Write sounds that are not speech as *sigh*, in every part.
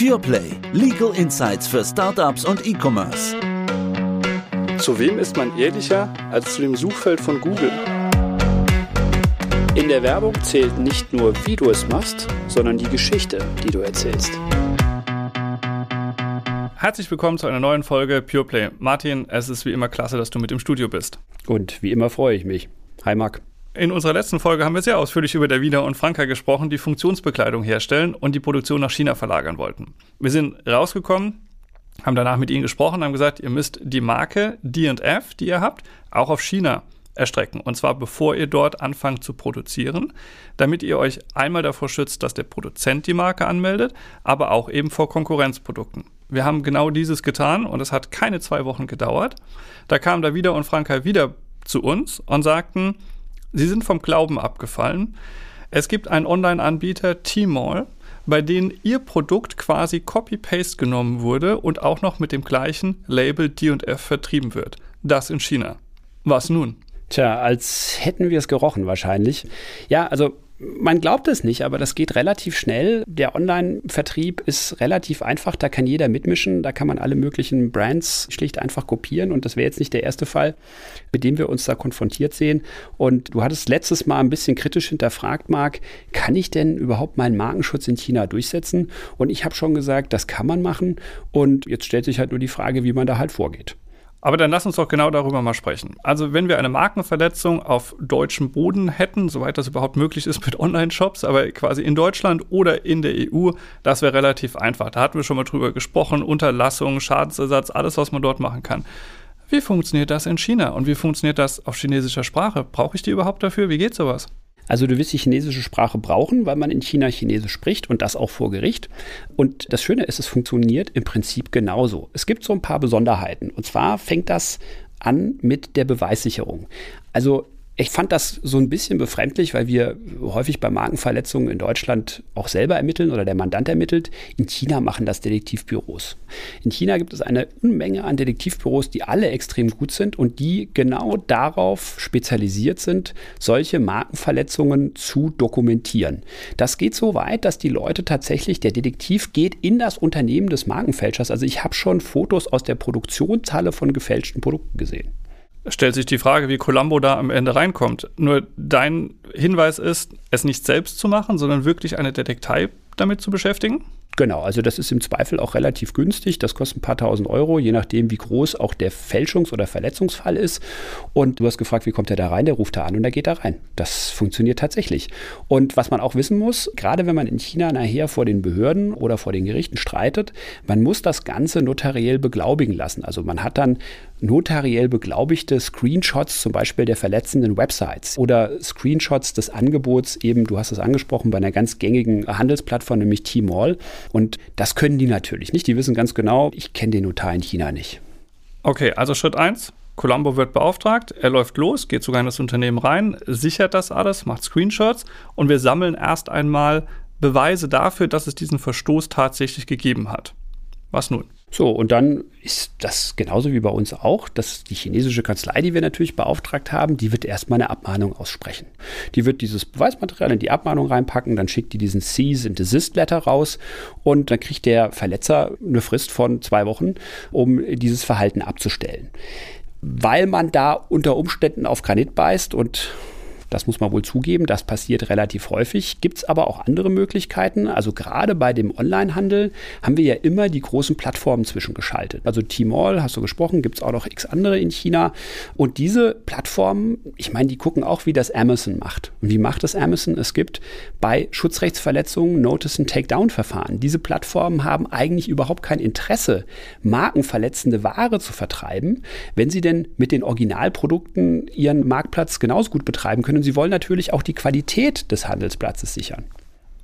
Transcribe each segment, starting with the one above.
PurePlay. Legal Insights für Startups und E-Commerce. Zu wem ist man ehrlicher als zu dem Suchfeld von Google? In der Werbung zählt nicht nur, wie du es machst, sondern die Geschichte, die du erzählst. Herzlich willkommen zu einer neuen Folge PurePlay. Martin, es ist wie immer klasse, dass du mit im Studio bist. Und wie immer freue ich mich. Hi Marc. In unserer letzten Folge haben wir sehr ausführlich über der Wiener und Franka gesprochen, die Funktionsbekleidung herstellen und die Produktion nach China verlagern wollten. Wir sind rausgekommen, haben danach mit ihnen gesprochen, haben gesagt, ihr müsst die Marke D&F, die ihr habt, auch auf China erstrecken. Und zwar bevor ihr dort anfangt zu produzieren, damit ihr euch einmal davor schützt, dass der Produzent die Marke anmeldet, aber auch eben vor Konkurrenzprodukten. Wir haben genau dieses getan und es hat keine zwei Wochen gedauert. Da kam da wieder und Franka wieder zu uns und sagten, Sie sind vom Glauben abgefallen. Es gibt einen Online-Anbieter, Tmall, bei denen ihr Produkt quasi Copy-Paste genommen wurde und auch noch mit dem gleichen Label D&F vertrieben wird. Das in China. Was nun? Tja, als hätten wir es gerochen wahrscheinlich. Ja, also man glaubt es nicht, aber das geht relativ schnell. Der Online-Vertrieb ist relativ einfach, da kann jeder mitmischen, da kann man alle möglichen Brands schlicht einfach kopieren und das wäre jetzt nicht der erste Fall, mit dem wir uns da konfrontiert sehen. Und du hattest letztes Mal ein bisschen kritisch hinterfragt, Marc, kann ich denn überhaupt meinen Markenschutz in China durchsetzen? Und ich habe schon gesagt, das kann man machen und jetzt stellt sich halt nur die Frage, wie man da halt vorgeht. Aber dann lass uns doch genau darüber mal sprechen. Also wenn wir eine Markenverletzung auf deutschem Boden hätten, soweit das überhaupt möglich ist mit Online-Shops, aber quasi in Deutschland oder in der EU, das wäre relativ einfach. Da hatten wir schon mal drüber gesprochen, Unterlassung, Schadensersatz, alles, was man dort machen kann. Wie funktioniert das in China und wie funktioniert das auf chinesischer Sprache? Brauche ich die überhaupt dafür? Wie geht sowas? Also du wirst die chinesische Sprache brauchen, weil man in China Chinesisch spricht und das auch vor Gericht. Und das Schöne ist, es funktioniert im Prinzip genauso. Es gibt so ein paar Besonderheiten. Und zwar fängt das an mit der Beweissicherung. Also ich fand das so ein bisschen befremdlich, weil wir häufig bei Markenverletzungen in Deutschland auch selber ermitteln oder der Mandant ermittelt. In China machen das Detektivbüros. In China gibt es eine Unmenge an Detektivbüros, die alle extrem gut sind und die genau darauf spezialisiert sind, solche Markenverletzungen zu dokumentieren. Das geht so weit, dass die Leute tatsächlich, der Detektiv geht in das Unternehmen des Markenfälschers. Also ich habe schon Fotos aus der Produktionshalle von gefälschten Produkten gesehen stellt sich die Frage, wie Columbo da am Ende reinkommt. Nur dein Hinweis ist, es nicht selbst zu machen, sondern wirklich eine Detektei damit zu beschäftigen? Genau, also das ist im Zweifel auch relativ günstig. Das kostet ein paar tausend Euro, je nachdem, wie groß auch der Fälschungs- oder Verletzungsfall ist. Und du hast gefragt, wie kommt er da rein? Der ruft da an und er geht da rein. Das funktioniert tatsächlich. Und was man auch wissen muss, gerade wenn man in China nachher vor den Behörden oder vor den Gerichten streitet, man muss das Ganze notariell beglaubigen lassen. Also man hat dann notariell beglaubigte Screenshots zum Beispiel der verletzenden Websites oder Screenshots des Angebots eben, du hast es angesprochen, bei einer ganz gängigen Handelsplattform, nämlich Tmall. Und das können die natürlich nicht. Die wissen ganz genau, ich kenne den Notar in China nicht. Okay, also Schritt 1. Columbo wird beauftragt, er läuft los, geht sogar in das Unternehmen rein, sichert das alles, macht Screenshots und wir sammeln erst einmal Beweise dafür, dass es diesen Verstoß tatsächlich gegeben hat. Was nun? So, und dann ist das genauso wie bei uns auch, dass die chinesische Kanzlei, die wir natürlich beauftragt haben, die wird erstmal eine Abmahnung aussprechen. Die wird dieses Beweismaterial in die Abmahnung reinpacken, dann schickt die diesen Cease and Desist Letter raus und dann kriegt der Verletzer eine Frist von zwei Wochen, um dieses Verhalten abzustellen. Weil man da unter Umständen auf Granit beißt und das muss man wohl zugeben, das passiert relativ häufig. Gibt es aber auch andere Möglichkeiten. Also gerade bei dem Onlinehandel haben wir ja immer die großen Plattformen zwischengeschaltet. Also Tmall, hast du gesprochen, gibt es auch noch x andere in China. Und diese Plattformen, ich meine, die gucken auch, wie das Amazon macht. Und wie macht das Amazon? Es gibt bei Schutzrechtsverletzungen Notice and Takedown-Verfahren. Diese Plattformen haben eigentlich überhaupt kein Interesse, markenverletzende Ware zu vertreiben, wenn sie denn mit den Originalprodukten ihren Marktplatz genauso gut betreiben können und sie wollen natürlich auch die Qualität des Handelsplatzes sichern.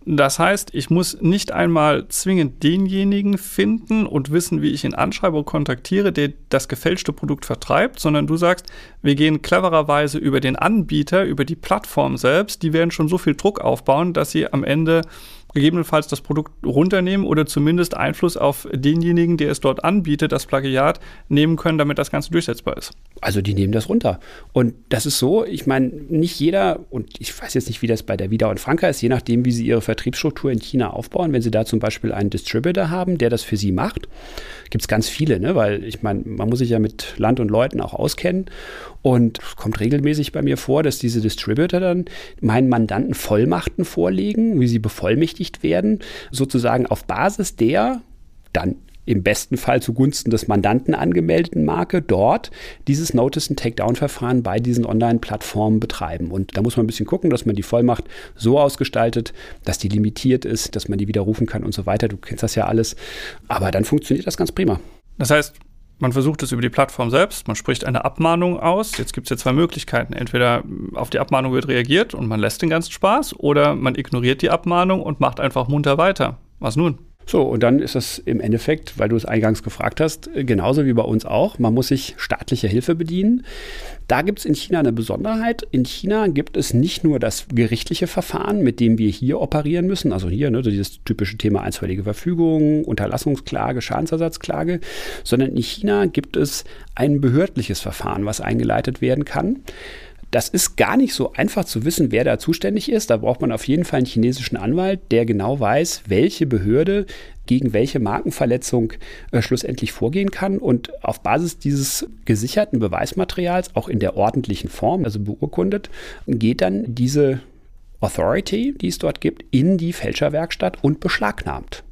Das heißt, ich muss nicht einmal zwingend denjenigen finden und wissen, wie ich ihn anschreibe und kontaktiere, der das gefälschte Produkt vertreibt, sondern du sagst, wir gehen clevererweise über den Anbieter, über die Plattform selbst, die werden schon so viel Druck aufbauen, dass sie am Ende gegebenenfalls das Produkt runternehmen oder zumindest Einfluss auf denjenigen, der es dort anbietet, das Plagiat nehmen können, damit das Ganze durchsetzbar ist. Also die nehmen das runter. Und das ist so, ich meine, nicht jeder, und ich weiß jetzt nicht, wie das bei der Vida und Franka ist, je nachdem, wie sie ihre Vertriebsstruktur in China aufbauen, wenn sie da zum Beispiel einen Distributor haben, der das für sie macht, gibt es ganz viele, ne? weil ich meine, man muss sich ja mit Land und Leuten auch auskennen. Und es kommt regelmäßig bei mir vor, dass diese Distributor dann meinen Mandanten Vollmachten vorlegen, wie sie bevollmächtigt werden, sozusagen auf Basis der dann im besten Fall zugunsten des Mandanten angemeldeten Marke dort dieses Notice- and Takedown-Verfahren bei diesen Online-Plattformen betreiben. Und da muss man ein bisschen gucken, dass man die Vollmacht so ausgestaltet, dass die limitiert ist, dass man die widerrufen kann und so weiter. Du kennst das ja alles. Aber dann funktioniert das ganz prima. Das heißt, man versucht es über die Plattform selbst, man spricht eine Abmahnung aus. Jetzt gibt es ja zwei Möglichkeiten. Entweder auf die Abmahnung wird reagiert und man lässt den ganzen Spaß oder man ignoriert die Abmahnung und macht einfach munter weiter. Was nun? So, und dann ist das im Endeffekt, weil du es eingangs gefragt hast, genauso wie bei uns auch. Man muss sich staatlicher Hilfe bedienen. Da gibt es in China eine Besonderheit. In China gibt es nicht nur das gerichtliche Verfahren, mit dem wir hier operieren müssen, also hier, ne, dieses typische Thema einstweilige Verfügung, Unterlassungsklage, Schadensersatzklage, sondern in China gibt es ein behördliches Verfahren, was eingeleitet werden kann. Das ist gar nicht so einfach zu wissen, wer da zuständig ist. Da braucht man auf jeden Fall einen chinesischen Anwalt, der genau weiß, welche Behörde gegen welche Markenverletzung äh, schlussendlich vorgehen kann. Und auf Basis dieses gesicherten Beweismaterials, auch in der ordentlichen Form, also beurkundet, geht dann diese Authority, die es dort gibt, in die Fälscherwerkstatt und beschlagnahmt.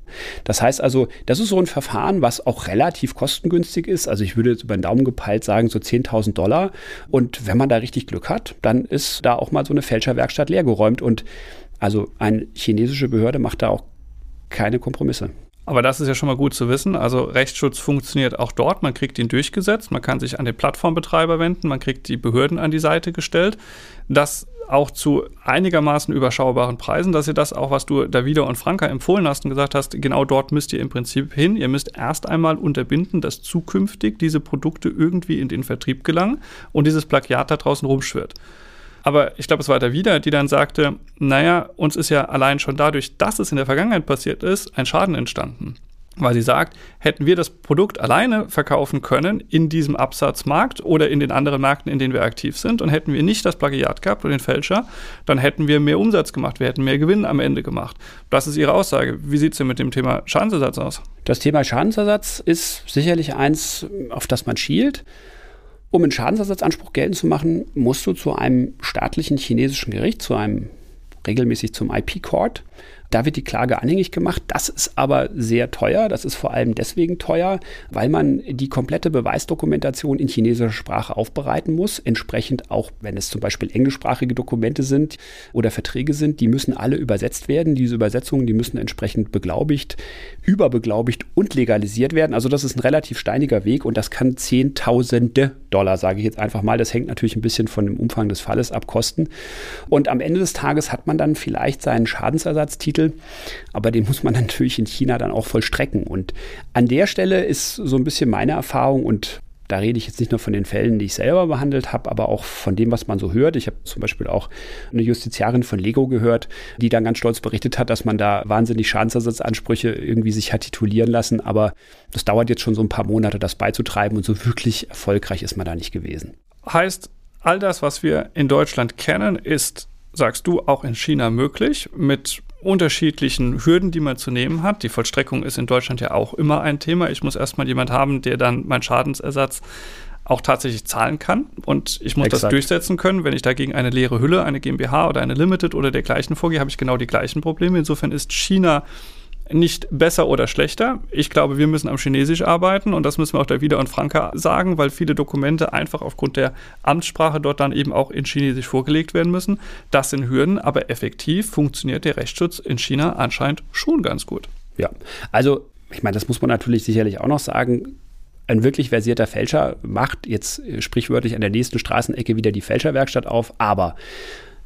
Das heißt also, das ist so ein Verfahren, was auch relativ kostengünstig ist. Also ich würde jetzt über den Daumen gepeilt sagen, so 10.000 Dollar. Und wenn man da richtig Glück hat, dann ist da auch mal so eine Fälscherwerkstatt leergeräumt. Und also eine chinesische Behörde macht da auch keine Kompromisse. Aber das ist ja schon mal gut zu wissen. Also Rechtsschutz funktioniert auch dort. Man kriegt ihn durchgesetzt. Man kann sich an den Plattformbetreiber wenden. Man kriegt die Behörden an die Seite gestellt. Das auch zu einigermaßen überschaubaren Preisen. Das ist ja das auch, was du Davida und Franka empfohlen hast und gesagt hast, genau dort müsst ihr im Prinzip hin. Ihr müsst erst einmal unterbinden, dass zukünftig diese Produkte irgendwie in den Vertrieb gelangen und dieses Plagiat da draußen rumschwirrt. Aber ich glaube, es war Davida, die dann sagte, naja, uns ist ja allein schon dadurch, dass es in der Vergangenheit passiert ist, ein Schaden entstanden weil sie sagt, hätten wir das Produkt alleine verkaufen können in diesem Absatzmarkt oder in den anderen Märkten, in denen wir aktiv sind, und hätten wir nicht das Plagiat gehabt oder den Fälscher, dann hätten wir mehr Umsatz gemacht, wir hätten mehr Gewinn am Ende gemacht. Das ist ihre Aussage. Wie sieht es denn mit dem Thema Schadensersatz aus? Das Thema Schadensersatz ist sicherlich eins, auf das man schielt. Um einen Schadensersatzanspruch geltend zu machen, musst du zu einem staatlichen chinesischen Gericht, zu einem regelmäßig zum IP-Court, da wird die Klage anhängig gemacht. Das ist aber sehr teuer. Das ist vor allem deswegen teuer, weil man die komplette Beweisdokumentation in chinesischer Sprache aufbereiten muss. Entsprechend auch, wenn es zum Beispiel englischsprachige Dokumente sind oder Verträge sind, die müssen alle übersetzt werden. Diese Übersetzungen, die müssen entsprechend beglaubigt, überbeglaubigt und legalisiert werden. Also das ist ein relativ steiniger Weg und das kann Zehntausende Dollar, sage ich jetzt einfach mal. Das hängt natürlich ein bisschen von dem Umfang des Falles ab, kosten. Und am Ende des Tages hat man dann vielleicht seinen Schadensersatztitel Lebensmittel. Aber den muss man *laughs* natürlich in China dann auch vollstrecken. Und an der Stelle ist so ein bisschen meine Erfahrung und da rede ich jetzt nicht nur von den Fällen, die ich selber behandelt habe, aber auch von dem, was man so hört. Ich habe zum Beispiel auch eine Justiziarin von Lego gehört, die dann ganz stolz berichtet hat, dass man da wahnsinnig Schadensersatzansprüche irgendwie sich hat titulieren lassen. Aber das dauert jetzt schon so ein paar Monate, das beizutreiben und so wirklich erfolgreich ist man da nicht gewesen. Heißt, all das, was wir in Deutschland kennen, ist, sagst du, auch in China möglich mit unterschiedlichen Hürden, die man zu nehmen hat. Die Vollstreckung ist in Deutschland ja auch immer ein Thema. Ich muss erstmal jemand haben, der dann meinen Schadensersatz auch tatsächlich zahlen kann. Und ich muss Exakt. das durchsetzen können. Wenn ich dagegen eine leere Hülle, eine GmbH oder eine Limited oder dergleichen vorgehe, habe ich genau die gleichen Probleme. Insofern ist China nicht besser oder schlechter. Ich glaube, wir müssen am Chinesisch arbeiten und das müssen wir auch da wieder und Franka sagen, weil viele Dokumente einfach aufgrund der Amtssprache dort dann eben auch in Chinesisch vorgelegt werden müssen. Das sind Hürden, aber effektiv funktioniert der Rechtsschutz in China anscheinend schon ganz gut. Ja, also ich meine, das muss man natürlich sicherlich auch noch sagen ein wirklich versierter Fälscher macht jetzt sprichwörtlich an der nächsten Straßenecke wieder die Fälscherwerkstatt auf, aber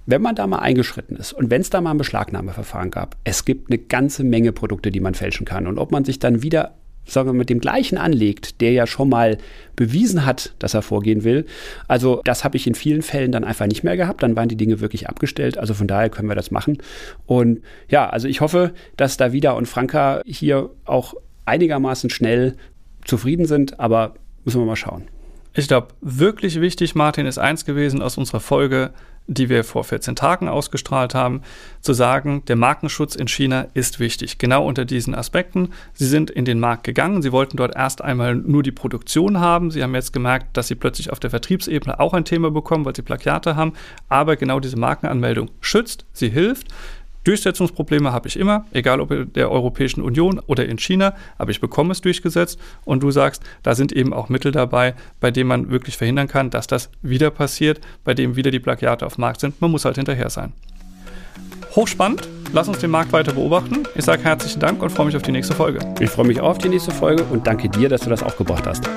wenn man da mal eingeschritten ist und wenn es da mal ein Beschlagnahmeverfahren gab, es gibt eine ganze Menge Produkte, die man fälschen kann. Und ob man sich dann wieder sagen wir, mit dem gleichen anlegt, der ja schon mal bewiesen hat, dass er vorgehen will. Also das habe ich in vielen Fällen dann einfach nicht mehr gehabt. Dann waren die Dinge wirklich abgestellt. Also von daher können wir das machen. Und ja, also ich hoffe, dass Davida und Franka hier auch einigermaßen schnell zufrieden sind, aber müssen wir mal schauen. Ich glaube, wirklich wichtig, Martin, ist eins gewesen aus unserer Folge, die wir vor 14 Tagen ausgestrahlt haben, zu sagen, der Markenschutz in China ist wichtig. Genau unter diesen Aspekten. Sie sind in den Markt gegangen. Sie wollten dort erst einmal nur die Produktion haben. Sie haben jetzt gemerkt, dass sie plötzlich auf der Vertriebsebene auch ein Thema bekommen, weil sie Plagiate haben. Aber genau diese Markenanmeldung schützt, sie hilft. Durchsetzungsprobleme habe ich immer, egal ob in der Europäischen Union oder in China, aber ich bekomme es durchgesetzt und du sagst, da sind eben auch Mittel dabei, bei denen man wirklich verhindern kann, dass das wieder passiert, bei dem wieder die Plagiate auf dem Markt sind. Man muss halt hinterher sein. Hochspannend. Lass uns den Markt weiter beobachten. Ich sage herzlichen Dank und freue mich auf die nächste Folge. Ich freue mich auch auf die nächste Folge und danke dir, dass du das aufgebracht hast.